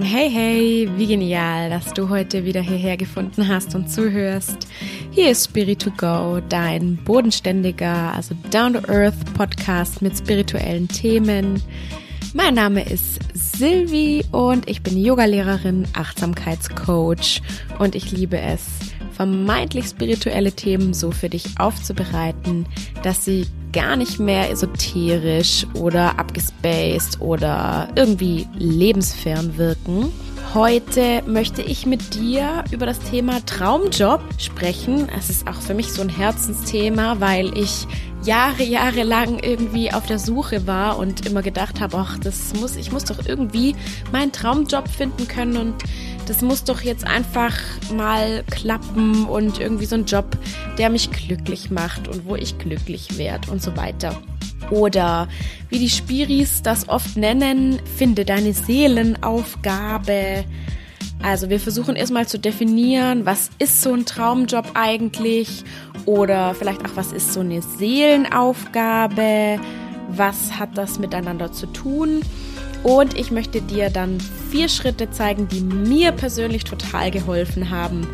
Hey, hey, wie genial, dass du heute wieder hierher gefunden hast und zuhörst. Hier ist Spirit to Go, dein bodenständiger, also down-to-earth Podcast mit spirituellen Themen. Mein Name ist Silvi und ich bin Yogalehrerin, Achtsamkeitscoach und ich liebe es, vermeintlich spirituelle Themen so für dich aufzubereiten, dass sie gar nicht mehr esoterisch oder abgespaced oder irgendwie lebensfern wirken. Heute möchte ich mit dir über das Thema Traumjob sprechen. Es ist auch für mich so ein Herzensthema, weil ich Jahre, Jahre lang irgendwie auf der Suche war und immer gedacht habe, ach, das muss, ich muss doch irgendwie meinen Traumjob finden können und das muss doch jetzt einfach mal klappen und irgendwie so ein Job, der mich glücklich macht und wo ich glücklich werde und so weiter. Oder wie die Spiris das oft nennen, finde deine Seelenaufgabe. Also wir versuchen erstmal zu definieren, was ist so ein Traumjob eigentlich oder vielleicht auch, was ist so eine Seelenaufgabe, was hat das miteinander zu tun. Und ich möchte dir dann vier Schritte zeigen, die mir persönlich total geholfen haben,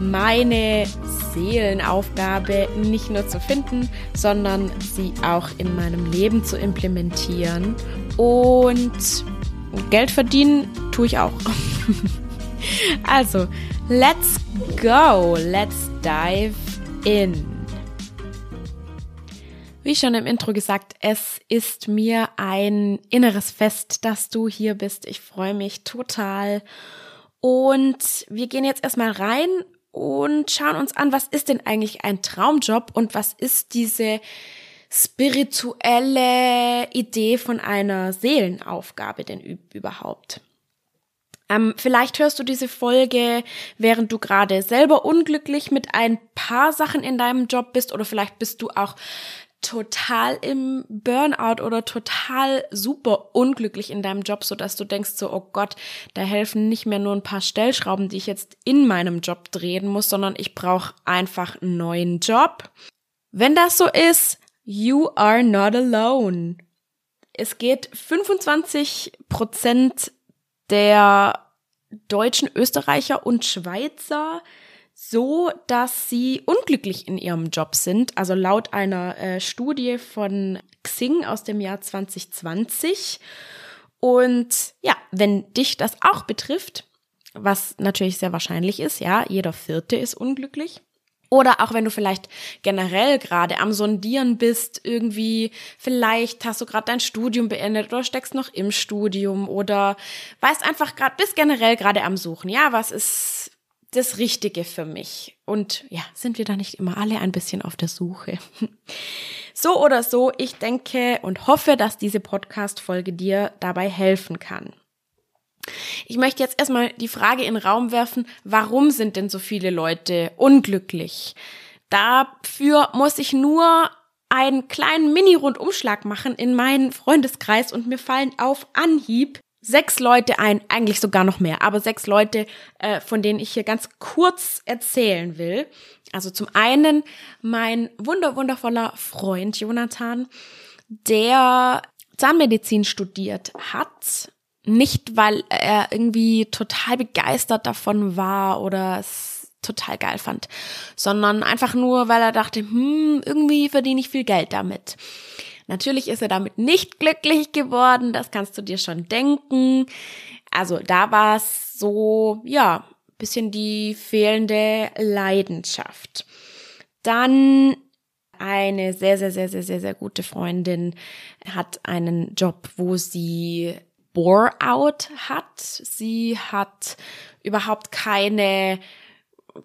meine Seelenaufgabe nicht nur zu finden, sondern sie auch in meinem Leben zu implementieren. Und Geld verdienen tue ich auch. also, let's go, let's dive in. Wie schon im Intro gesagt, es ist mir ein inneres Fest, dass du hier bist. Ich freue mich total. Und wir gehen jetzt erstmal rein und schauen uns an, was ist denn eigentlich ein Traumjob und was ist diese spirituelle Idee von einer Seelenaufgabe denn überhaupt? Ähm, vielleicht hörst du diese Folge, während du gerade selber unglücklich mit ein paar Sachen in deinem Job bist oder vielleicht bist du auch total im Burnout oder total super unglücklich in deinem Job, so dass du denkst so, oh Gott, da helfen nicht mehr nur ein paar Stellschrauben, die ich jetzt in meinem Job drehen muss, sondern ich brauche einfach einen neuen Job. Wenn das so ist, you are not alone. Es geht 25 Prozent der Deutschen, Österreicher und Schweizer so, dass sie unglücklich in ihrem Job sind. Also laut einer äh, Studie von Xing aus dem Jahr 2020. Und ja, wenn dich das auch betrifft, was natürlich sehr wahrscheinlich ist, ja, jeder Vierte ist unglücklich. Oder auch wenn du vielleicht generell gerade am Sondieren bist, irgendwie, vielleicht hast du gerade dein Studium beendet oder steckst noch im Studium oder weißt einfach gerade, bist generell gerade am Suchen. Ja, was ist das Richtige für mich? Und ja, sind wir da nicht immer alle ein bisschen auf der Suche? So oder so, ich denke und hoffe, dass diese Podcast-Folge dir dabei helfen kann. Ich möchte jetzt erstmal die Frage in den Raum werfen, warum sind denn so viele Leute unglücklich? Dafür muss ich nur einen kleinen Mini-Rundumschlag machen in meinen Freundeskreis und mir fallen auf Anhieb sechs Leute ein, eigentlich sogar noch mehr, aber sechs Leute, äh, von denen ich hier ganz kurz erzählen will. Also zum einen mein wunder wundervoller Freund Jonathan, der Zahnmedizin studiert hat. Nicht, weil er irgendwie total begeistert davon war oder es total geil fand, sondern einfach nur, weil er dachte, hm, irgendwie verdiene ich viel Geld damit. Natürlich ist er damit nicht glücklich geworden, das kannst du dir schon denken. Also da war es so, ja, bisschen die fehlende Leidenschaft. Dann eine sehr, sehr, sehr, sehr, sehr, sehr gute Freundin hat einen Job, wo sie Bore-out hat. Sie hat überhaupt keine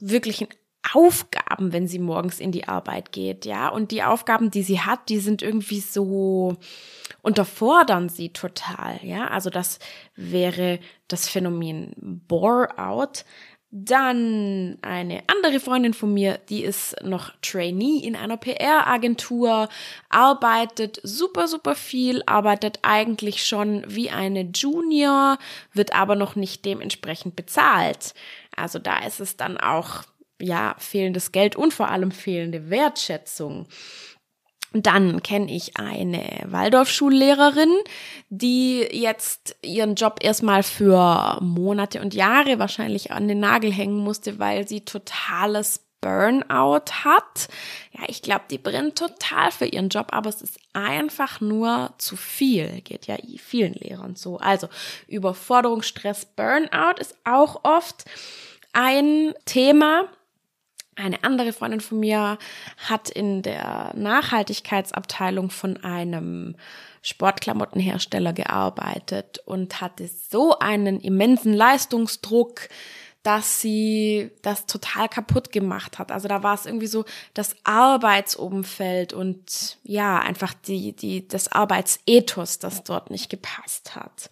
wirklichen Aufgaben, wenn sie morgens in die Arbeit geht, ja. Und die Aufgaben, die sie hat, die sind irgendwie so unterfordern sie total, ja. Also das wäre das Phänomen Bore-out. Dann eine andere Freundin von mir, die ist noch Trainee in einer PR-Agentur, arbeitet super, super viel, arbeitet eigentlich schon wie eine Junior, wird aber noch nicht dementsprechend bezahlt. Also da ist es dann auch ja, fehlendes Geld und vor allem fehlende Wertschätzung. Dann kenne ich eine Waldorfschullehrerin, die jetzt ihren Job erstmal für Monate und Jahre wahrscheinlich an den Nagel hängen musste, weil sie totales Burnout hat. Ja, ich glaube, die brennt total für ihren Job, aber es ist einfach nur zu viel. Geht ja vielen Lehrern so. Also Überforderung, Stress, Burnout ist auch oft ein Thema eine andere Freundin von mir hat in der Nachhaltigkeitsabteilung von einem Sportklamottenhersteller gearbeitet und hatte so einen immensen Leistungsdruck, dass sie das total kaputt gemacht hat. Also da war es irgendwie so das Arbeitsumfeld und ja, einfach die, die, das Arbeitsethos, das dort nicht gepasst hat.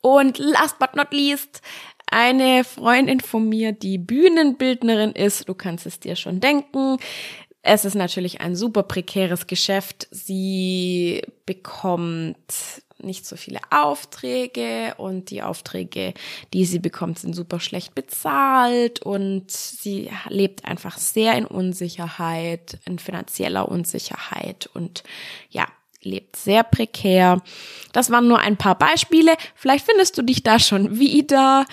Und last but not least eine Freundin von mir, die Bühnenbildnerin ist. Du kannst es dir schon denken. Es ist natürlich ein super prekäres Geschäft. Sie bekommt nicht so viele Aufträge und die Aufträge, die sie bekommt, sind super schlecht bezahlt und sie lebt einfach sehr in Unsicherheit, in finanzieller Unsicherheit und ja, lebt sehr prekär. Das waren nur ein paar Beispiele. Vielleicht findest du dich da schon wieder.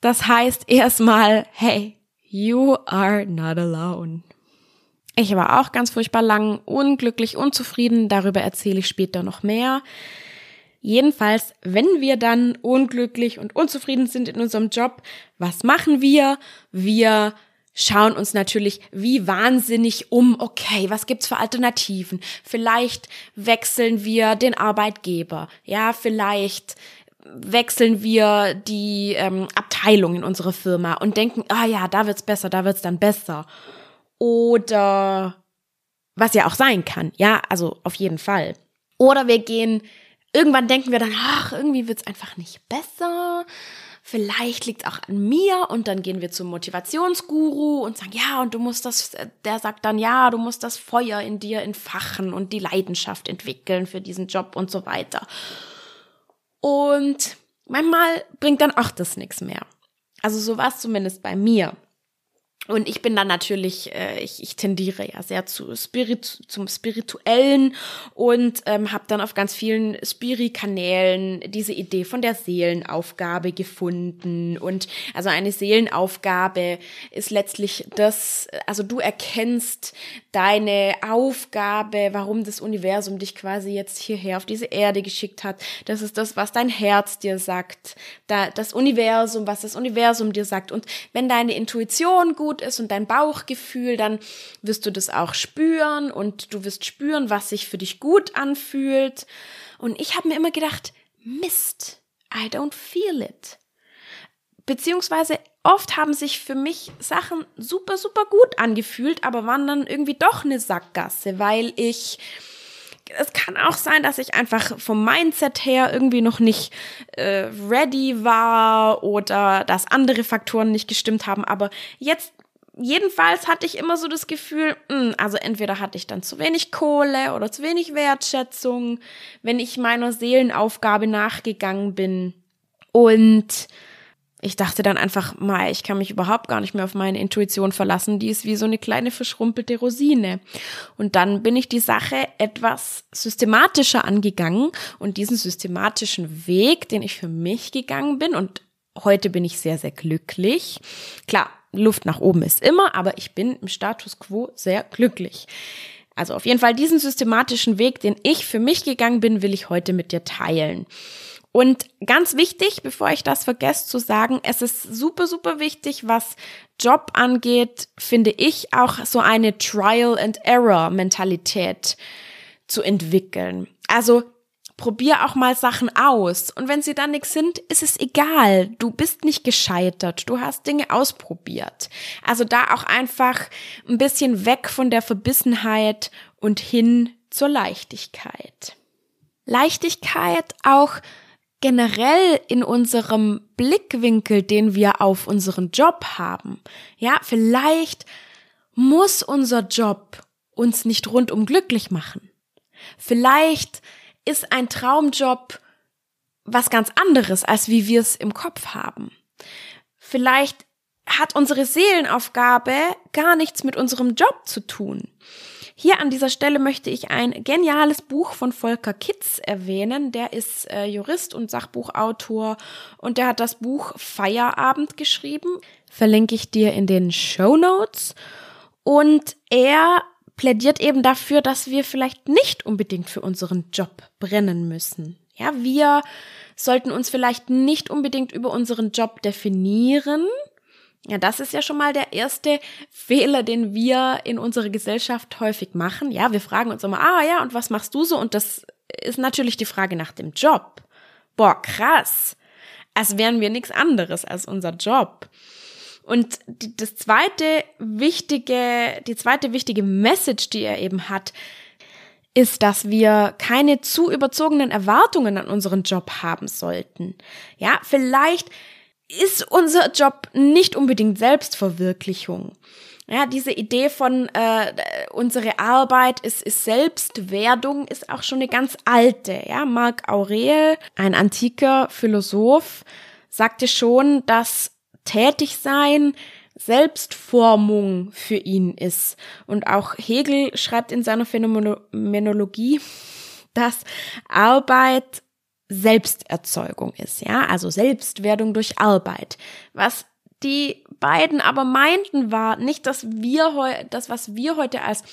Das heißt erstmal, hey, you are not alone. Ich war auch ganz furchtbar lang unglücklich, unzufrieden. Darüber erzähle ich später noch mehr. Jedenfalls, wenn wir dann unglücklich und unzufrieden sind in unserem Job, was machen wir? Wir schauen uns natürlich wie wahnsinnig um, okay, was gibt's für Alternativen? Vielleicht wechseln wir den Arbeitgeber, ja, vielleicht wechseln wir die ähm, Abteilung in unserer Firma und denken, ah ja, da wird's besser, da wird's dann besser. Oder was ja auch sein kann, ja, also auf jeden Fall. Oder wir gehen, irgendwann denken wir dann, ach, irgendwie wird's einfach nicht besser vielleicht liegt auch an mir und dann gehen wir zum Motivationsguru und sagen, ja, und du musst das, der sagt dann, ja, du musst das Feuer in dir entfachen und die Leidenschaft entwickeln für diesen Job und so weiter. Und manchmal bringt dann auch das nichts mehr. Also so war es zumindest bei mir. Und ich bin dann natürlich, äh, ich, ich tendiere ja sehr zu Spirit, zum Spirituellen und ähm, habe dann auf ganz vielen Spiri-Kanälen diese Idee von der Seelenaufgabe gefunden. Und also eine Seelenaufgabe ist letztlich das, also du erkennst deine Aufgabe, warum das Universum dich quasi jetzt hierher auf diese Erde geschickt hat. Das ist das, was dein Herz dir sagt. Da, das Universum, was das Universum dir sagt. Und wenn deine Intuition gut ist und dein Bauchgefühl, dann wirst du das auch spüren und du wirst spüren, was sich für dich gut anfühlt. Und ich habe mir immer gedacht, Mist, I don't feel it. Beziehungsweise oft haben sich für mich Sachen super, super gut angefühlt, aber waren dann irgendwie doch eine Sackgasse, weil ich es kann auch sein, dass ich einfach vom Mindset her irgendwie noch nicht äh, ready war oder dass andere Faktoren nicht gestimmt haben. Aber jetzt jedenfalls hatte ich immer so das Gefühl, mh, hm, also entweder hatte ich dann zu wenig Kohle oder zu wenig Wertschätzung, wenn ich meiner Seelenaufgabe nachgegangen bin. Und ich dachte dann einfach, mal, ich kann mich überhaupt gar nicht mehr auf meine Intuition verlassen. Die ist wie so eine kleine verschrumpelte Rosine. Und dann bin ich die Sache etwas systematischer angegangen und diesen systematischen Weg, den ich für mich gegangen bin und heute bin ich sehr, sehr glücklich. Klar, Luft nach oben ist immer, aber ich bin im Status quo sehr glücklich. Also auf jeden Fall diesen systematischen Weg, den ich für mich gegangen bin, will ich heute mit dir teilen. Und ganz wichtig, bevor ich das vergesse zu sagen, es ist super, super wichtig, was Job angeht, finde ich auch so eine Trial and Error Mentalität zu entwickeln. Also probier auch mal Sachen aus. Und wenn sie dann nichts sind, ist es egal. Du bist nicht gescheitert. Du hast Dinge ausprobiert. Also da auch einfach ein bisschen weg von der Verbissenheit und hin zur Leichtigkeit. Leichtigkeit auch generell in unserem Blickwinkel, den wir auf unseren Job haben. Ja, vielleicht muss unser Job uns nicht rundum glücklich machen. Vielleicht ist ein Traumjob was ganz anderes, als wie wir es im Kopf haben. Vielleicht hat unsere Seelenaufgabe gar nichts mit unserem Job zu tun. Hier an dieser Stelle möchte ich ein geniales Buch von Volker Kitz erwähnen. Der ist äh, Jurist und Sachbuchautor und der hat das Buch Feierabend geschrieben. Verlinke ich dir in den Show Notes. Und er plädiert eben dafür, dass wir vielleicht nicht unbedingt für unseren Job brennen müssen. Ja, wir sollten uns vielleicht nicht unbedingt über unseren Job definieren, ja, das ist ja schon mal der erste Fehler, den wir in unserer Gesellschaft häufig machen. Ja, wir fragen uns immer, ah ja, und was machst du so? Und das ist natürlich die Frage nach dem Job. Boah, krass. Als wären wir nichts anderes als unser Job. Und die, das zweite wichtige, die zweite wichtige Message, die er eben hat, ist, dass wir keine zu überzogenen Erwartungen an unseren Job haben sollten. Ja, vielleicht ist unser Job nicht unbedingt Selbstverwirklichung. Ja, diese Idee von äh, unsere Arbeit ist, ist Selbstwerdung ist auch schon eine ganz alte. Ja, Marc Aurel, ein antiker Philosoph, sagte schon, dass Tätigsein Selbstformung für ihn ist. Und auch Hegel schreibt in seiner Phänomenologie, dass Arbeit Selbsterzeugung ist, ja, also Selbstwerdung durch Arbeit. Was die beiden aber meinten war nicht, dass wir heute, das, was wir heute als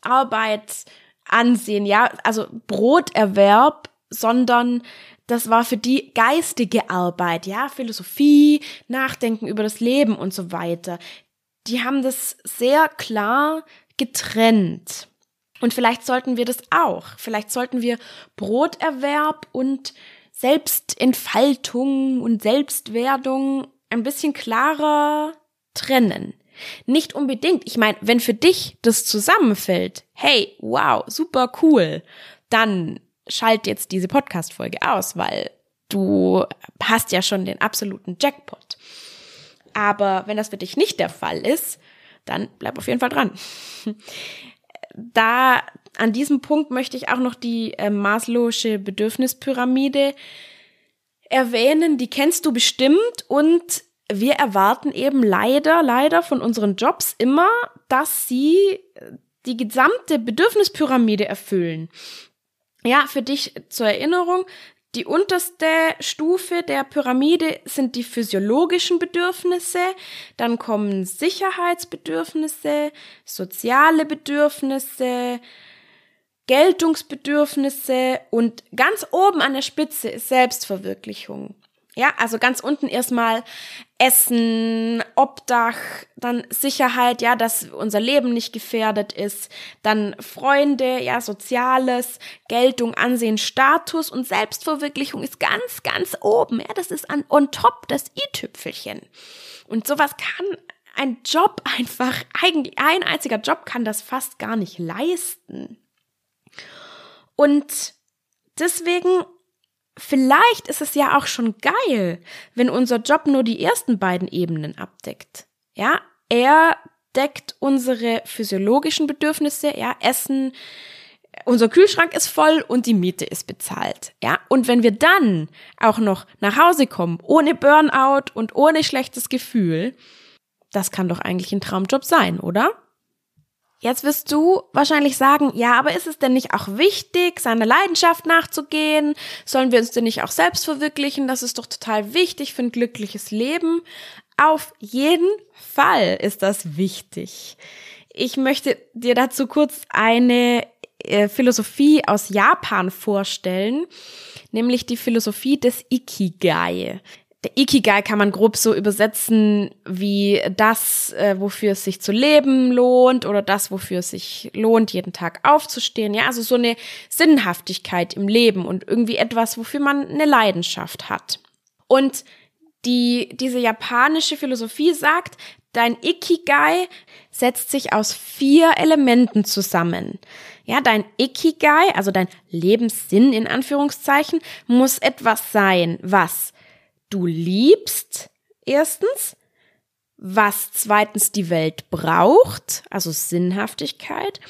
Arbeit ansehen, ja, also Broterwerb, sondern das war für die geistige Arbeit, ja, Philosophie, Nachdenken über das Leben und so weiter. Die haben das sehr klar getrennt. Und vielleicht sollten wir das auch. Vielleicht sollten wir Broterwerb und Selbstentfaltung und Selbstwerdung ein bisschen klarer trennen. Nicht unbedingt. Ich meine, wenn für dich das zusammenfällt, hey, wow, super cool, dann schalt jetzt diese Podcast-Folge aus, weil du hast ja schon den absoluten Jackpot. Aber wenn das für dich nicht der Fall ist, dann bleib auf jeden Fall dran da an diesem Punkt möchte ich auch noch die äh, Maslow'sche Bedürfnispyramide erwähnen. Die kennst du bestimmt und wir erwarten eben leider, leider von unseren Jobs immer, dass sie äh, die gesamte Bedürfnispyramide erfüllen. Ja, für dich zur Erinnerung, die unterste Stufe der Pyramide sind die physiologischen Bedürfnisse, dann kommen Sicherheitsbedürfnisse, soziale Bedürfnisse, Geltungsbedürfnisse und ganz oben an der Spitze ist Selbstverwirklichung. Ja, also ganz unten erstmal Essen, Obdach, dann Sicherheit, ja, dass unser Leben nicht gefährdet ist, dann Freunde, ja, Soziales, Geltung, Ansehen, Status und Selbstverwirklichung ist ganz, ganz oben, ja, das ist an on top das i-Tüpfelchen. Und sowas kann ein Job einfach, eigentlich ein einziger Job kann das fast gar nicht leisten. Und deswegen Vielleicht ist es ja auch schon geil, wenn unser Job nur die ersten beiden Ebenen abdeckt. Ja, er deckt unsere physiologischen Bedürfnisse, ja, Essen, unser Kühlschrank ist voll und die Miete ist bezahlt. Ja, und wenn wir dann auch noch nach Hause kommen, ohne Burnout und ohne schlechtes Gefühl, das kann doch eigentlich ein Traumjob sein, oder? Jetzt wirst du wahrscheinlich sagen, ja, aber ist es denn nicht auch wichtig, seiner Leidenschaft nachzugehen? Sollen wir uns denn nicht auch selbst verwirklichen? Das ist doch total wichtig für ein glückliches Leben. Auf jeden Fall ist das wichtig. Ich möchte dir dazu kurz eine äh, Philosophie aus Japan vorstellen, nämlich die Philosophie des Ikigai. Der Ikigai kann man grob so übersetzen wie das, äh, wofür es sich zu leben lohnt oder das, wofür es sich lohnt, jeden Tag aufzustehen. Ja, also so eine Sinnhaftigkeit im Leben und irgendwie etwas, wofür man eine Leidenschaft hat. Und die, diese japanische Philosophie sagt, dein Ikigai setzt sich aus vier Elementen zusammen. Ja, dein Ikigai, also dein Lebenssinn in Anführungszeichen, muss etwas sein, was du liebst, erstens, was zweitens die Welt braucht, also Sinnhaftigkeit,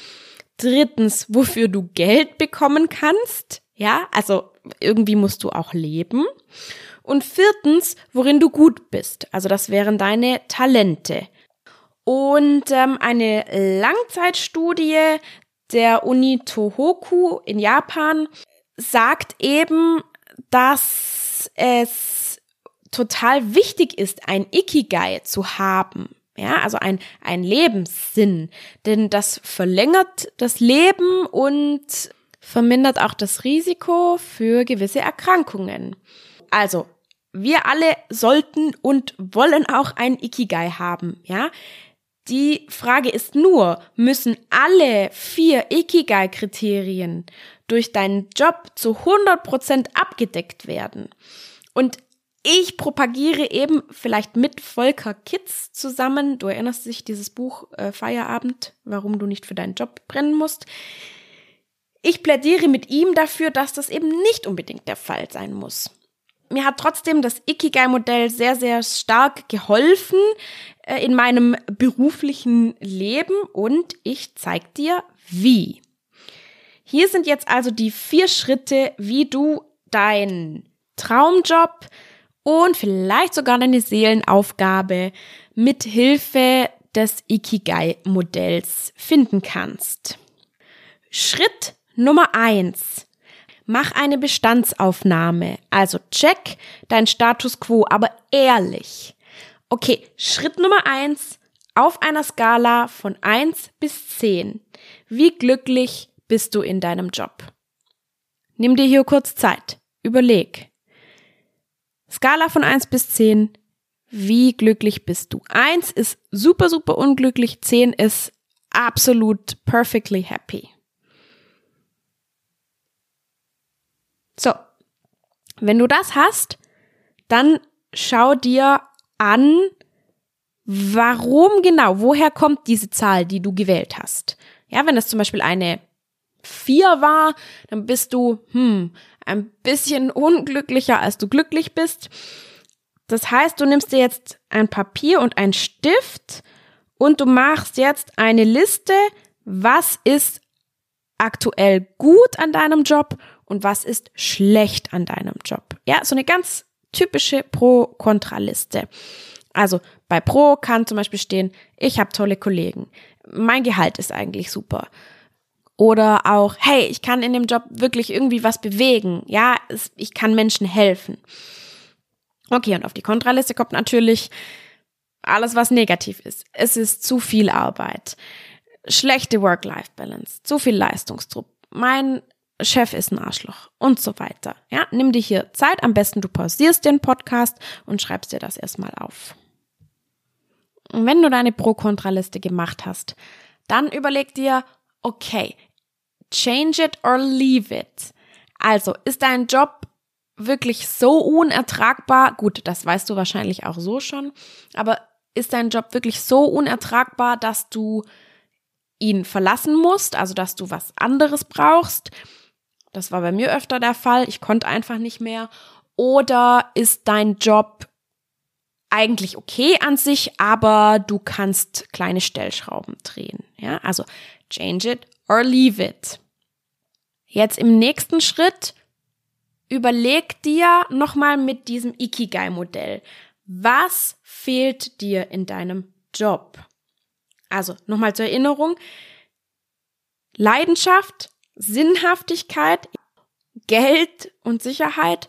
drittens, wofür du Geld bekommen kannst, ja, also irgendwie musst du auch leben. Und viertens, worin du gut bist. Also das wären deine Talente. Und ähm, eine Langzeitstudie der Uni Tohoku in Japan sagt eben, dass es total wichtig ist, ein Ikigai zu haben. Ja, also ein, ein Lebenssinn. Denn das verlängert das Leben und vermindert auch das Risiko für gewisse Erkrankungen. Also, wir alle sollten und wollen auch ein Ikigai haben, ja? Die Frage ist nur, müssen alle vier Ikigai-Kriterien durch deinen Job zu 100% abgedeckt werden? Und ich propagiere eben vielleicht mit Volker Kitz zusammen, du erinnerst dich dieses Buch äh, Feierabend, warum du nicht für deinen Job brennen musst. Ich plädiere mit ihm dafür, dass das eben nicht unbedingt der Fall sein muss. Mir hat trotzdem das Ikigai-Modell sehr, sehr stark geholfen äh, in meinem beruflichen Leben und ich zeig dir wie. Hier sind jetzt also die vier Schritte, wie du deinen Traumjob und vielleicht sogar deine Seelenaufgabe mit Hilfe des Ikigai-Modells finden kannst. Schritt Nummer eins: Mach eine Bestandsaufnahme. Also check dein Status quo, aber ehrlich. Okay, Schritt Nummer eins. Auf einer Skala von eins bis zehn. Wie glücklich bist du in deinem Job? Nimm dir hier kurz Zeit. Überleg. Skala von 1 bis 10. Wie glücklich bist du? 1 ist super, super unglücklich. 10 ist absolut perfectly happy. So. Wenn du das hast, dann schau dir an, warum genau, woher kommt diese Zahl, die du gewählt hast. Ja, wenn es zum Beispiel eine 4 war, dann bist du, hm, ein bisschen unglücklicher, als du glücklich bist. Das heißt, du nimmst dir jetzt ein Papier und ein Stift und du machst jetzt eine Liste, was ist aktuell gut an deinem Job und was ist schlecht an deinem Job. Ja, so eine ganz typische Pro-Kontra-Liste. Also bei Pro kann zum Beispiel stehen, ich habe tolle Kollegen. Mein Gehalt ist eigentlich super. Oder auch, hey, ich kann in dem Job wirklich irgendwie was bewegen. Ja, es, ich kann Menschen helfen. Okay, und auf die Kontraliste kommt natürlich alles, was negativ ist. Es ist zu viel Arbeit, schlechte Work-Life-Balance, zu viel Leistungsdruck, mein Chef ist ein Arschloch und so weiter. Ja, nimm dir hier Zeit. Am besten du pausierst den Podcast und schreibst dir das erstmal auf. Und wenn du deine Pro-Kontra-Liste gemacht hast, dann überleg dir, okay, change it or leave it. Also, ist dein Job wirklich so unertragbar? Gut, das weißt du wahrscheinlich auch so schon, aber ist dein Job wirklich so unertragbar, dass du ihn verlassen musst, also dass du was anderes brauchst? Das war bei mir öfter der Fall. Ich konnte einfach nicht mehr. Oder ist dein Job eigentlich okay an sich, aber du kannst kleine Stellschrauben drehen? Ja, also change it or leave it. Jetzt im nächsten Schritt überleg dir nochmal mit diesem Ikigai-Modell, was fehlt dir in deinem Job? Also nochmal zur Erinnerung, Leidenschaft, Sinnhaftigkeit, Geld und Sicherheit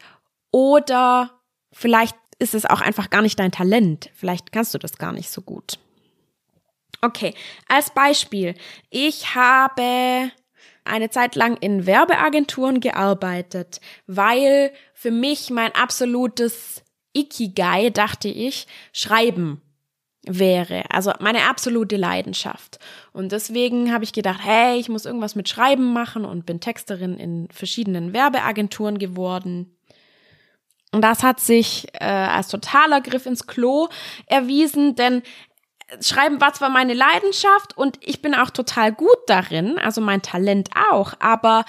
oder vielleicht ist es auch einfach gar nicht dein Talent, vielleicht kannst du das gar nicht so gut. Okay, als Beispiel, ich habe eine Zeit lang in Werbeagenturen gearbeitet, weil für mich mein absolutes Ikigai, dachte ich, Schreiben wäre. Also meine absolute Leidenschaft. Und deswegen habe ich gedacht, hey, ich muss irgendwas mit Schreiben machen und bin Texterin in verschiedenen Werbeagenturen geworden. Und das hat sich äh, als totaler Griff ins Klo erwiesen, denn Schreiben war zwar meine Leidenschaft und ich bin auch total gut darin, also mein Talent auch, aber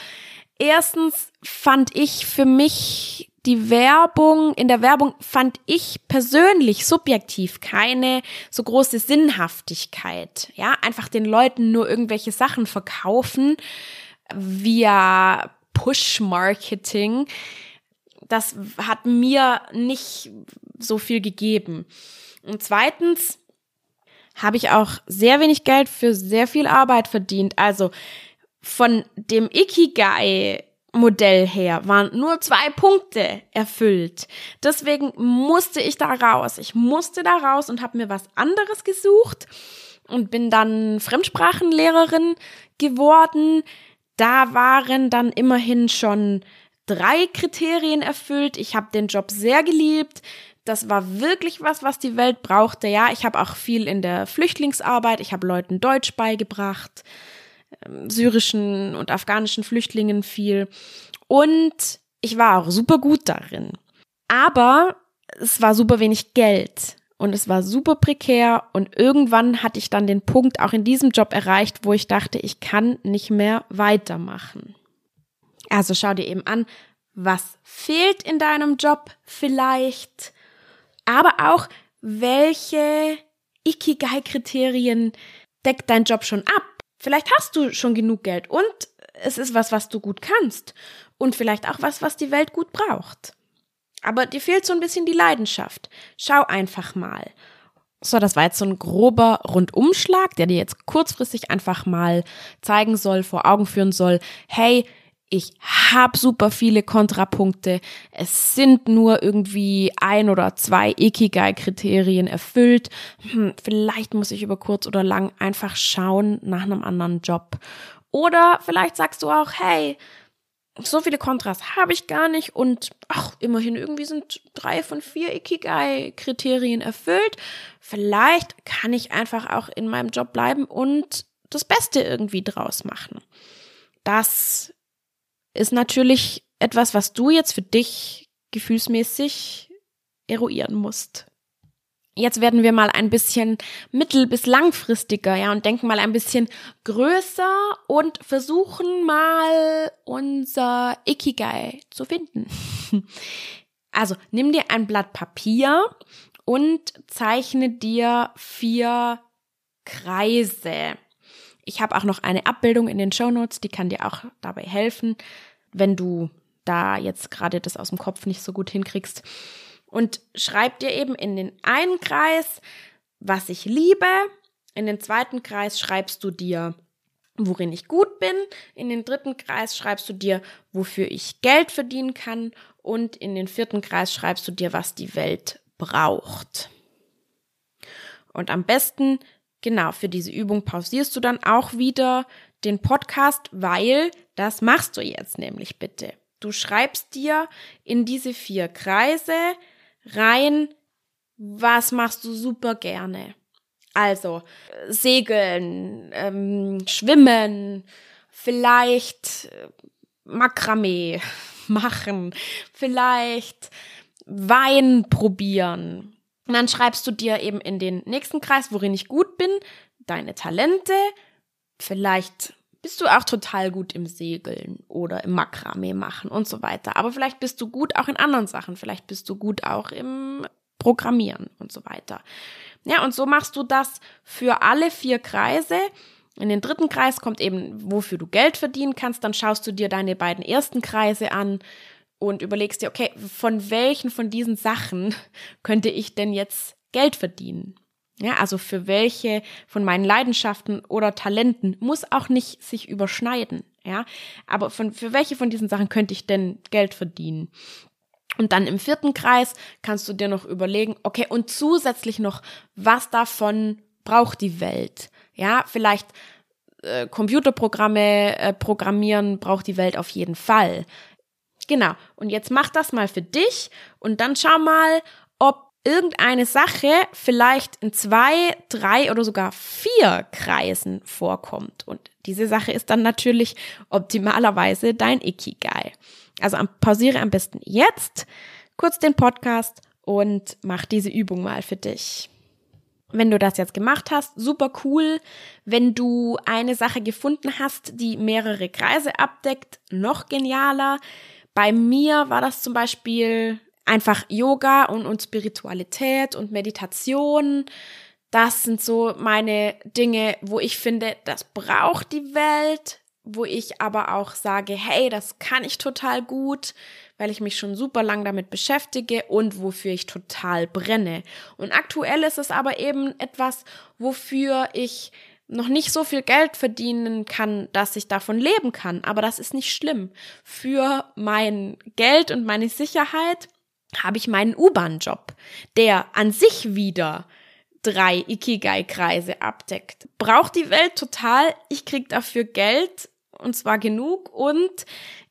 erstens fand ich für mich die Werbung, in der Werbung fand ich persönlich subjektiv keine so große Sinnhaftigkeit. Ja, einfach den Leuten nur irgendwelche Sachen verkaufen via Push-Marketing. Das hat mir nicht so viel gegeben. Und zweitens, habe ich auch sehr wenig Geld für sehr viel Arbeit verdient. Also von dem Ikigai Modell her waren nur zwei Punkte erfüllt. Deswegen musste ich da raus. Ich musste da raus und habe mir was anderes gesucht und bin dann Fremdsprachenlehrerin geworden. Da waren dann immerhin schon drei Kriterien erfüllt. Ich habe den Job sehr geliebt. Das war wirklich was, was die Welt brauchte. Ja, ich habe auch viel in der Flüchtlingsarbeit. Ich habe Leuten Deutsch beigebracht, ähm, syrischen und afghanischen Flüchtlingen viel. Und ich war auch super gut darin. Aber es war super wenig Geld und es war super prekär und irgendwann hatte ich dann den Punkt auch in diesem Job erreicht, wo ich dachte, ich kann nicht mehr weitermachen. Also schau dir eben an, was fehlt in deinem Job vielleicht, aber auch welche Ikigai-Kriterien deckt dein Job schon ab. Vielleicht hast du schon genug Geld und es ist was, was du gut kannst und vielleicht auch was, was die Welt gut braucht. Aber dir fehlt so ein bisschen die Leidenschaft. Schau einfach mal. So, das war jetzt so ein grober Rundumschlag, der dir jetzt kurzfristig einfach mal zeigen soll, vor Augen führen soll, hey, ich habe super viele Kontrapunkte. Es sind nur irgendwie ein oder zwei Ikigai-Kriterien erfüllt. Hm, vielleicht muss ich über kurz oder lang einfach schauen nach einem anderen Job. Oder vielleicht sagst du auch, hey, so viele Kontras habe ich gar nicht und ach, immerhin irgendwie sind drei von vier Ikigai-Kriterien erfüllt. Vielleicht kann ich einfach auch in meinem Job bleiben und das Beste irgendwie draus machen. Das ist natürlich etwas, was du jetzt für dich gefühlsmäßig eruieren musst. Jetzt werden wir mal ein bisschen mittel- bis langfristiger, ja, und denken mal ein bisschen größer und versuchen mal unser Ikigai zu finden. Also, nimm dir ein Blatt Papier und zeichne dir vier Kreise. Ich habe auch noch eine Abbildung in den Show Notes, die kann dir auch dabei helfen, wenn du da jetzt gerade das aus dem Kopf nicht so gut hinkriegst und schreib dir eben in den einen Kreis, was ich liebe. In den zweiten Kreis schreibst du dir, worin ich gut bin. In den dritten Kreis schreibst du dir, wofür ich Geld verdienen kann. Und in den vierten Kreis schreibst du dir, was die Welt braucht. Und am besten, genau, für diese Übung pausierst du dann auch wieder den Podcast, weil das machst du jetzt nämlich bitte. Du schreibst dir in diese vier Kreise rein, was machst du super gerne? Also segeln, ähm, schwimmen, vielleicht äh, Makramee machen, vielleicht Wein probieren. Und dann schreibst du dir eben in den nächsten Kreis, worin ich gut bin, deine Talente. Vielleicht bist du auch total gut im Segeln oder im Makramee machen und so weiter. Aber vielleicht bist du gut auch in anderen Sachen. Vielleicht bist du gut auch im Programmieren und so weiter. Ja, und so machst du das für alle vier Kreise. In den dritten Kreis kommt eben, wofür du Geld verdienen kannst. Dann schaust du dir deine beiden ersten Kreise an und überlegst dir, okay, von welchen von diesen Sachen könnte ich denn jetzt Geld verdienen? Ja, also für welche von meinen Leidenschaften oder Talenten muss auch nicht sich überschneiden. Ja, aber von, für welche von diesen Sachen könnte ich denn Geld verdienen? Und dann im vierten Kreis kannst du dir noch überlegen, okay, und zusätzlich noch, was davon braucht die Welt? Ja, vielleicht äh, Computerprogramme äh, programmieren braucht die Welt auf jeden Fall. Genau. Und jetzt mach das mal für dich und dann schau mal, irgendeine Sache vielleicht in zwei, drei oder sogar vier Kreisen vorkommt. Und diese Sache ist dann natürlich optimalerweise dein Ikigai. Also pausiere am besten jetzt kurz den Podcast und mach diese Übung mal für dich. Wenn du das jetzt gemacht hast, super cool. Wenn du eine Sache gefunden hast, die mehrere Kreise abdeckt, noch genialer. Bei mir war das zum Beispiel einfach Yoga und, und Spiritualität und Meditation. Das sind so meine Dinge, wo ich finde, das braucht die Welt, wo ich aber auch sage, hey, das kann ich total gut, weil ich mich schon super lang damit beschäftige und wofür ich total brenne. Und aktuell ist es aber eben etwas, wofür ich noch nicht so viel Geld verdienen kann, dass ich davon leben kann. Aber das ist nicht schlimm. Für mein Geld und meine Sicherheit habe ich meinen U-Bahn-Job, der an sich wieder drei Ikigai-Kreise abdeckt. Braucht die Welt total. Ich krieg dafür Geld und zwar genug und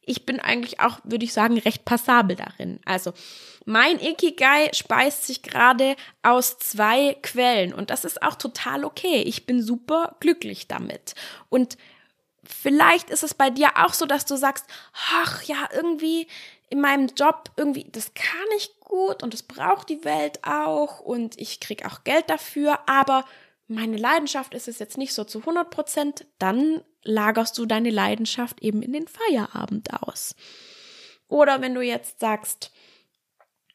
ich bin eigentlich auch, würde ich sagen, recht passabel darin. Also mein Ikigai speist sich gerade aus zwei Quellen und das ist auch total okay. Ich bin super glücklich damit. Und vielleicht ist es bei dir auch so, dass du sagst, ach ja, irgendwie in meinem Job, irgendwie, das kann ich gut und das braucht die Welt auch und ich krieg auch Geld dafür, aber meine Leidenschaft ist es jetzt nicht so zu 100 Prozent, dann lagerst du deine Leidenschaft eben in den Feierabend aus. Oder wenn du jetzt sagst,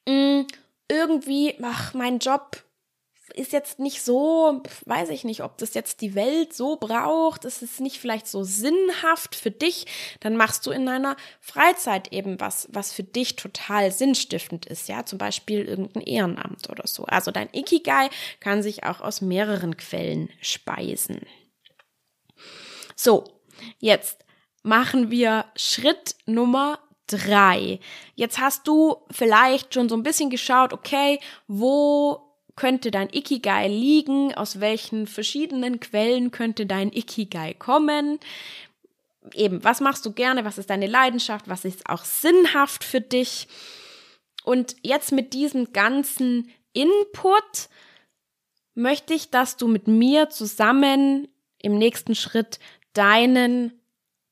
mm, irgendwie, ach, mein Job ist jetzt nicht so, weiß ich nicht, ob das jetzt die Welt so braucht, es ist nicht vielleicht so sinnhaft für dich, dann machst du in deiner Freizeit eben was, was für dich total sinnstiftend ist, ja, zum Beispiel irgendein Ehrenamt oder so. Also dein Ikigai kann sich auch aus mehreren Quellen speisen. So, jetzt machen wir Schritt Nummer drei. Jetzt hast du vielleicht schon so ein bisschen geschaut, okay, wo könnte dein Ikigai liegen? Aus welchen verschiedenen Quellen könnte dein Ikigai kommen? Eben, was machst du gerne? Was ist deine Leidenschaft? Was ist auch sinnhaft für dich? Und jetzt mit diesem ganzen Input möchte ich, dass du mit mir zusammen im nächsten Schritt deinen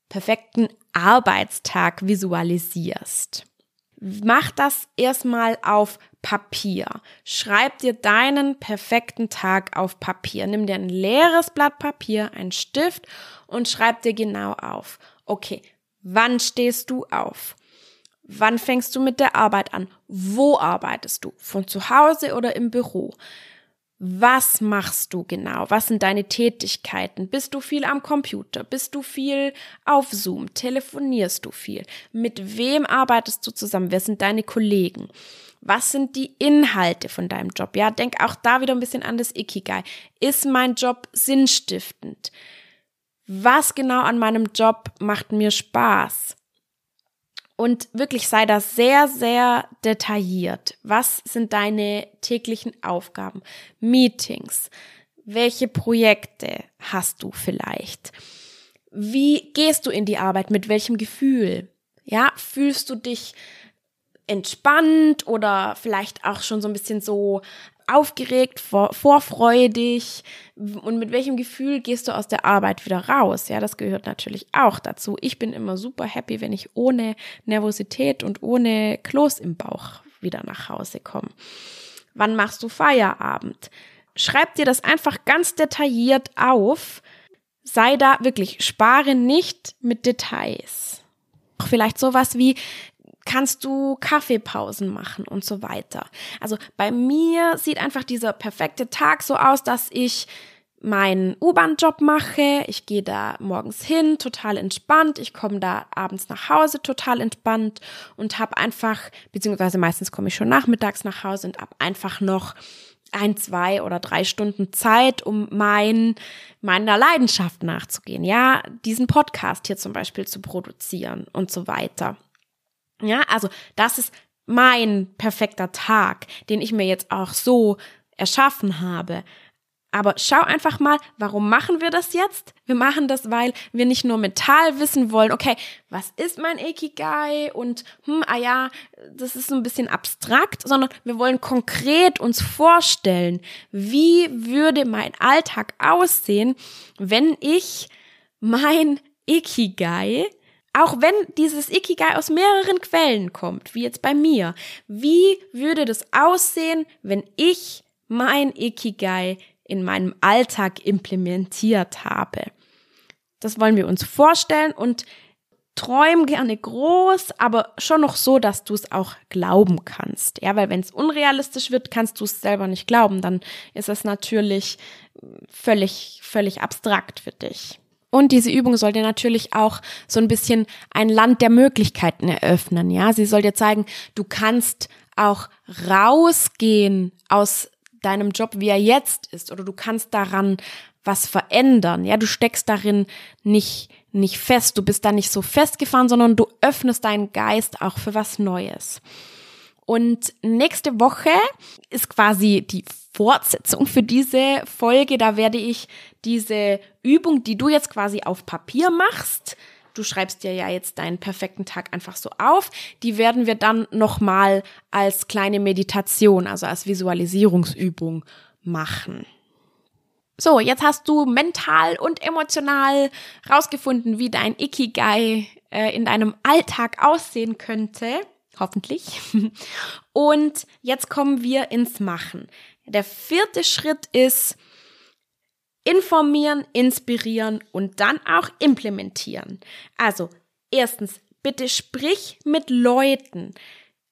perfekten Arbeitstag visualisierst. Mach das erstmal auf Papier. Schreib dir deinen perfekten Tag auf Papier. Nimm dir ein leeres Blatt Papier, einen Stift und schreib dir genau auf. Okay, wann stehst du auf? Wann fängst du mit der Arbeit an? Wo arbeitest du? Von zu Hause oder im Büro? Was machst du genau? Was sind deine Tätigkeiten? Bist du viel am Computer? Bist du viel auf Zoom? Telefonierst du viel? Mit wem arbeitest du zusammen? Wer sind deine Kollegen? Was sind die Inhalte von deinem Job? Ja, denk auch da wieder ein bisschen an das Ikigai. Ist mein Job sinnstiftend? Was genau an meinem Job macht mir Spaß? Und wirklich sei da sehr, sehr detailliert. Was sind deine täglichen Aufgaben? Meetings? Welche Projekte hast du vielleicht? Wie gehst du in die Arbeit? Mit welchem Gefühl? Ja, fühlst du dich entspannt oder vielleicht auch schon so ein bisschen so aufgeregt, vor, vorfreudig und mit welchem Gefühl gehst du aus der Arbeit wieder raus? Ja, das gehört natürlich auch dazu. Ich bin immer super happy, wenn ich ohne Nervosität und ohne Kloß im Bauch wieder nach Hause komme. Wann machst du Feierabend? Schreib dir das einfach ganz detailliert auf. Sei da wirklich, spare nicht mit Details. Auch vielleicht sowas wie, kannst du Kaffeepausen machen und so weiter. Also bei mir sieht einfach dieser perfekte Tag so aus, dass ich meinen U-Bahn-Job mache. Ich gehe da morgens hin, total entspannt. Ich komme da abends nach Hause, total entspannt und habe einfach, beziehungsweise meistens komme ich schon nachmittags nach Hause und habe einfach noch ein, zwei oder drei Stunden Zeit, um mein, meiner Leidenschaft nachzugehen. Ja, diesen Podcast hier zum Beispiel zu produzieren und so weiter. Ja, also das ist mein perfekter Tag, den ich mir jetzt auch so erschaffen habe. Aber schau einfach mal, warum machen wir das jetzt? Wir machen das, weil wir nicht nur mental wissen wollen, okay, was ist mein Ikigai und, hm, ah ja, das ist so ein bisschen abstrakt, sondern wir wollen konkret uns vorstellen, wie würde mein Alltag aussehen, wenn ich mein Ikigai auch wenn dieses Ikigai aus mehreren Quellen kommt, wie jetzt bei mir, wie würde das aussehen, wenn ich mein Ikigai in meinem Alltag implementiert habe? Das wollen wir uns vorstellen und träum gerne groß, aber schon noch so, dass du es auch glauben kannst. Ja, weil wenn es unrealistisch wird, kannst du es selber nicht glauben. Dann ist es natürlich völlig, völlig abstrakt für dich. Und diese Übung soll dir natürlich auch so ein bisschen ein Land der Möglichkeiten eröffnen. Ja, sie soll dir zeigen, du kannst auch rausgehen aus deinem Job, wie er jetzt ist, oder du kannst daran was verändern. Ja, du steckst darin nicht, nicht fest, du bist da nicht so festgefahren, sondern du öffnest deinen Geist auch für was Neues. Und nächste Woche ist quasi die Fortsetzung für diese Folge. Da werde ich diese Übung, die du jetzt quasi auf Papier machst, du schreibst dir ja jetzt deinen perfekten Tag einfach so auf, die werden wir dann nochmal als kleine Meditation, also als Visualisierungsübung machen. So, jetzt hast du mental und emotional rausgefunden, wie dein Ikigai äh, in deinem Alltag aussehen könnte. Hoffentlich. Und jetzt kommen wir ins Machen. Der vierte Schritt ist informieren, inspirieren und dann auch implementieren. Also, erstens, bitte sprich mit Leuten.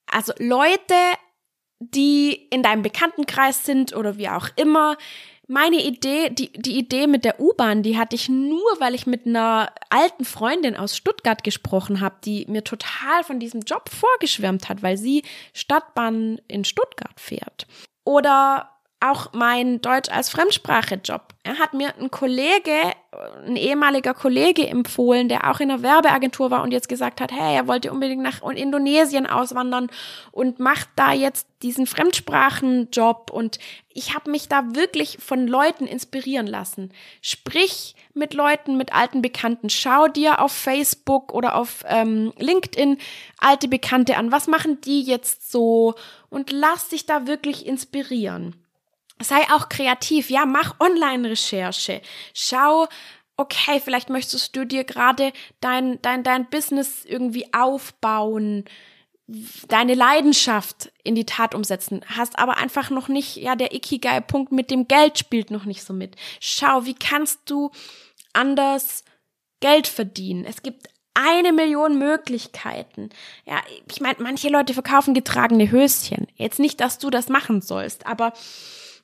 Also Leute, die in deinem Bekanntenkreis sind oder wie auch immer, meine Idee, die, die Idee mit der U-Bahn, die hatte ich nur, weil ich mit einer alten Freundin aus Stuttgart gesprochen habe, die mir total von diesem Job vorgeschwärmt hat, weil sie Stadtbahn in Stuttgart fährt. Oder auch mein Deutsch als Fremdsprache-Job. Er hat mir ein Kollege, ein ehemaliger Kollege empfohlen, der auch in einer Werbeagentur war und jetzt gesagt hat, hey, er wollte unbedingt nach Indonesien auswandern und macht da jetzt diesen Fremdsprachenjob und ich habe mich da wirklich von Leuten inspirieren lassen. Sprich mit Leuten, mit alten Bekannten. Schau dir auf Facebook oder auf ähm, LinkedIn alte Bekannte an. Was machen die jetzt so? Und lass dich da wirklich inspirieren sei auch kreativ, ja, mach Online-Recherche. Schau, okay, vielleicht möchtest du dir gerade dein, dein, dein Business irgendwie aufbauen, deine Leidenschaft in die Tat umsetzen, hast aber einfach noch nicht, ja, der Ikigai-Punkt mit dem Geld spielt noch nicht so mit. Schau, wie kannst du anders Geld verdienen? Es gibt eine Million Möglichkeiten. Ja, ich meine, manche Leute verkaufen getragene Höschen. Jetzt nicht, dass du das machen sollst, aber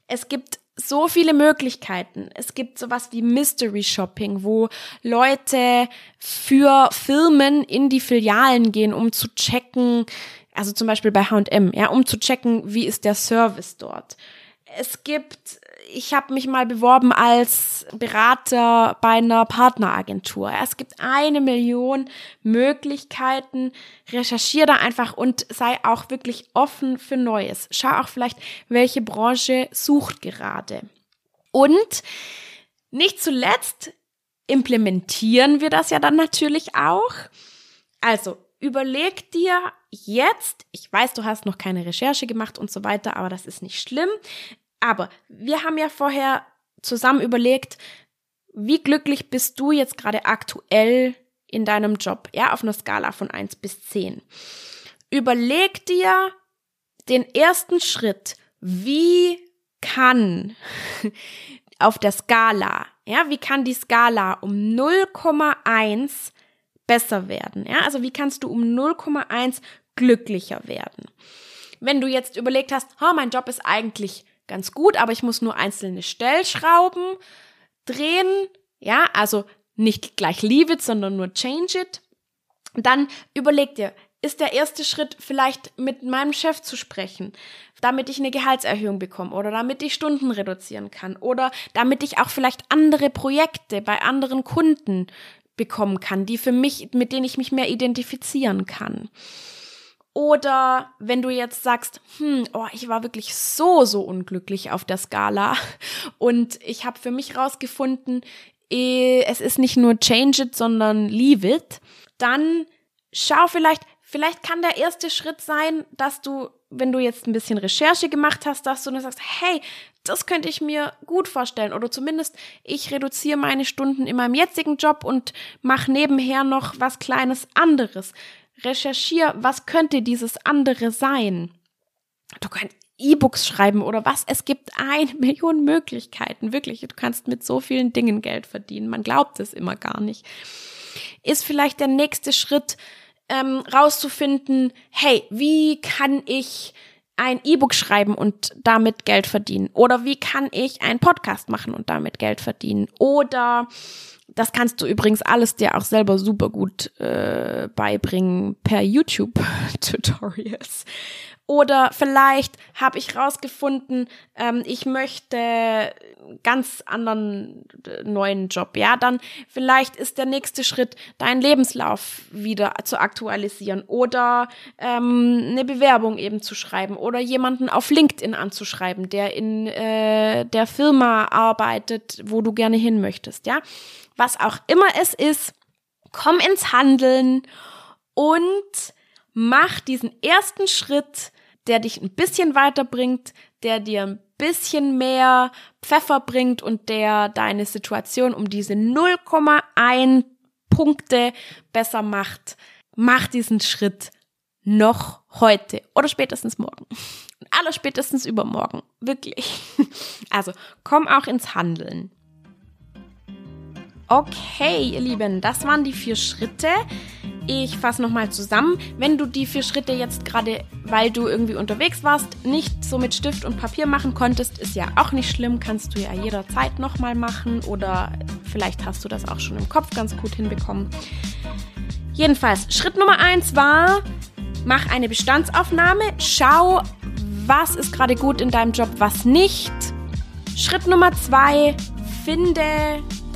es gibt so viele Möglichkeiten. Es gibt sowas wie Mystery Shopping, wo Leute für Firmen in die Filialen gehen, um zu checken, also zum Beispiel bei H&M, ja, um zu checken, wie ist der Service dort. Es gibt ich habe mich mal beworben als Berater bei einer Partneragentur. Es gibt eine Million Möglichkeiten. Recherchiere da einfach und sei auch wirklich offen für Neues. Schau auch vielleicht, welche Branche sucht gerade. Und nicht zuletzt implementieren wir das ja dann natürlich auch. Also überleg dir jetzt, ich weiß, du hast noch keine Recherche gemacht und so weiter, aber das ist nicht schlimm. Aber wir haben ja vorher zusammen überlegt, wie glücklich bist du jetzt gerade aktuell in deinem Job? Ja, auf einer Skala von 1 bis 10. Überleg dir den ersten Schritt. Wie kann auf der Skala, ja, wie kann die Skala um 0,1 besser werden? Ja, also wie kannst du um 0,1 glücklicher werden? Wenn du jetzt überlegt hast, oh, mein Job ist eigentlich ganz gut, aber ich muss nur einzelne Stellschrauben drehen. Ja, also nicht gleich leave it, sondern nur change it. dann überleg dir, ist der erste Schritt vielleicht mit meinem Chef zu sprechen, damit ich eine Gehaltserhöhung bekomme oder damit ich Stunden reduzieren kann oder damit ich auch vielleicht andere Projekte bei anderen Kunden bekommen kann, die für mich, mit denen ich mich mehr identifizieren kann. Oder wenn du jetzt sagst, hm, oh, ich war wirklich so, so unglücklich auf der Skala. Und ich habe für mich rausgefunden, eh, es ist nicht nur change it, sondern leave it, dann schau vielleicht, vielleicht kann der erste Schritt sein, dass du, wenn du jetzt ein bisschen Recherche gemacht hast, dass du dann sagst, hey, das könnte ich mir gut vorstellen. Oder zumindest ich reduziere meine Stunden in meinem jetzigen Job und mache nebenher noch was kleines anderes recherchier, was könnte dieses andere sein. Du kannst E-Books schreiben oder was. Es gibt eine Million Möglichkeiten. Wirklich, du kannst mit so vielen Dingen Geld verdienen. Man glaubt es immer gar nicht. Ist vielleicht der nächste Schritt, ähm, rauszufinden, hey, wie kann ich ein E-Book schreiben und damit Geld verdienen? Oder wie kann ich einen Podcast machen und damit Geld verdienen? Oder das kannst du übrigens alles dir auch selber super gut äh, beibringen per YouTube-Tutorials. Oder vielleicht habe ich rausgefunden, ähm, ich möchte ganz anderen äh, neuen Job. Ja, dann vielleicht ist der nächste Schritt, deinen Lebenslauf wieder zu aktualisieren oder ähm, eine Bewerbung eben zu schreiben oder jemanden auf LinkedIn anzuschreiben, der in äh, der Firma arbeitet, wo du gerne hin möchtest. Ja, was auch immer es ist, komm ins Handeln und mach diesen ersten Schritt, der dich ein bisschen weiterbringt, der dir ein bisschen mehr Pfeffer bringt und der deine Situation um diese 0,1 Punkte besser macht. Mach diesen Schritt noch heute oder spätestens morgen. Aller spätestens übermorgen. Wirklich. Also komm auch ins Handeln. Okay, ihr Lieben, das waren die vier Schritte. Ich fasse nochmal zusammen. Wenn du die vier Schritte jetzt gerade, weil du irgendwie unterwegs warst, nicht so mit Stift und Papier machen konntest, ist ja auch nicht schlimm. Kannst du ja jederzeit nochmal machen oder vielleicht hast du das auch schon im Kopf ganz gut hinbekommen. Jedenfalls, Schritt Nummer eins war, mach eine Bestandsaufnahme. Schau, was ist gerade gut in deinem Job, was nicht. Schritt Nummer zwei, finde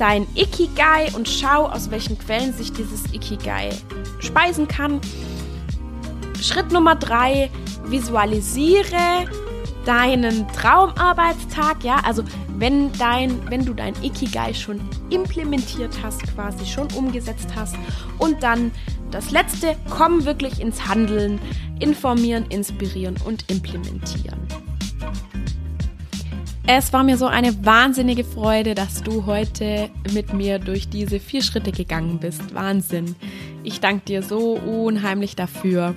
dein Ikigai und schau, aus welchen Quellen sich dieses Ikigai speisen kann. Schritt Nummer drei, visualisiere deinen Traumarbeitstag, ja, also wenn dein, wenn du dein Ikigai schon implementiert hast, quasi schon umgesetzt hast und dann das letzte, komm wirklich ins Handeln, informieren, inspirieren und implementieren. Es war mir so eine wahnsinnige Freude, dass du heute mit mir durch diese vier Schritte gegangen bist. Wahnsinn. Ich danke dir so unheimlich dafür.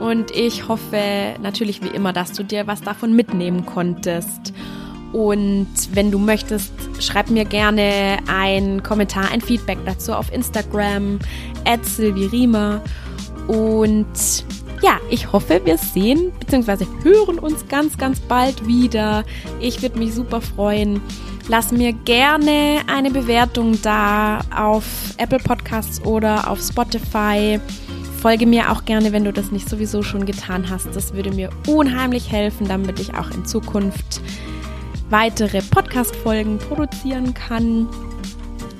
Und ich hoffe natürlich wie immer, dass du dir was davon mitnehmen konntest. Und wenn du möchtest, schreib mir gerne einen Kommentar, ein Feedback dazu auf Instagram, at. Und ja, ich hoffe, wir sehen bzw. hören uns ganz, ganz bald wieder. Ich würde mich super freuen. Lass mir gerne eine Bewertung da auf Apple Podcasts oder auf Spotify. Folge mir auch gerne, wenn du das nicht sowieso schon getan hast. Das würde mir unheimlich helfen, damit ich auch in Zukunft weitere Podcast-Folgen produzieren kann.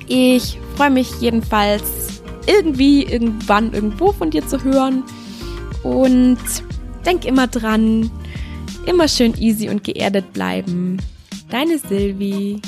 Ich freue mich jedenfalls irgendwie, irgendwann, irgendwo von dir zu hören. Und denk immer dran, immer schön easy und geerdet bleiben. Deine Silvi.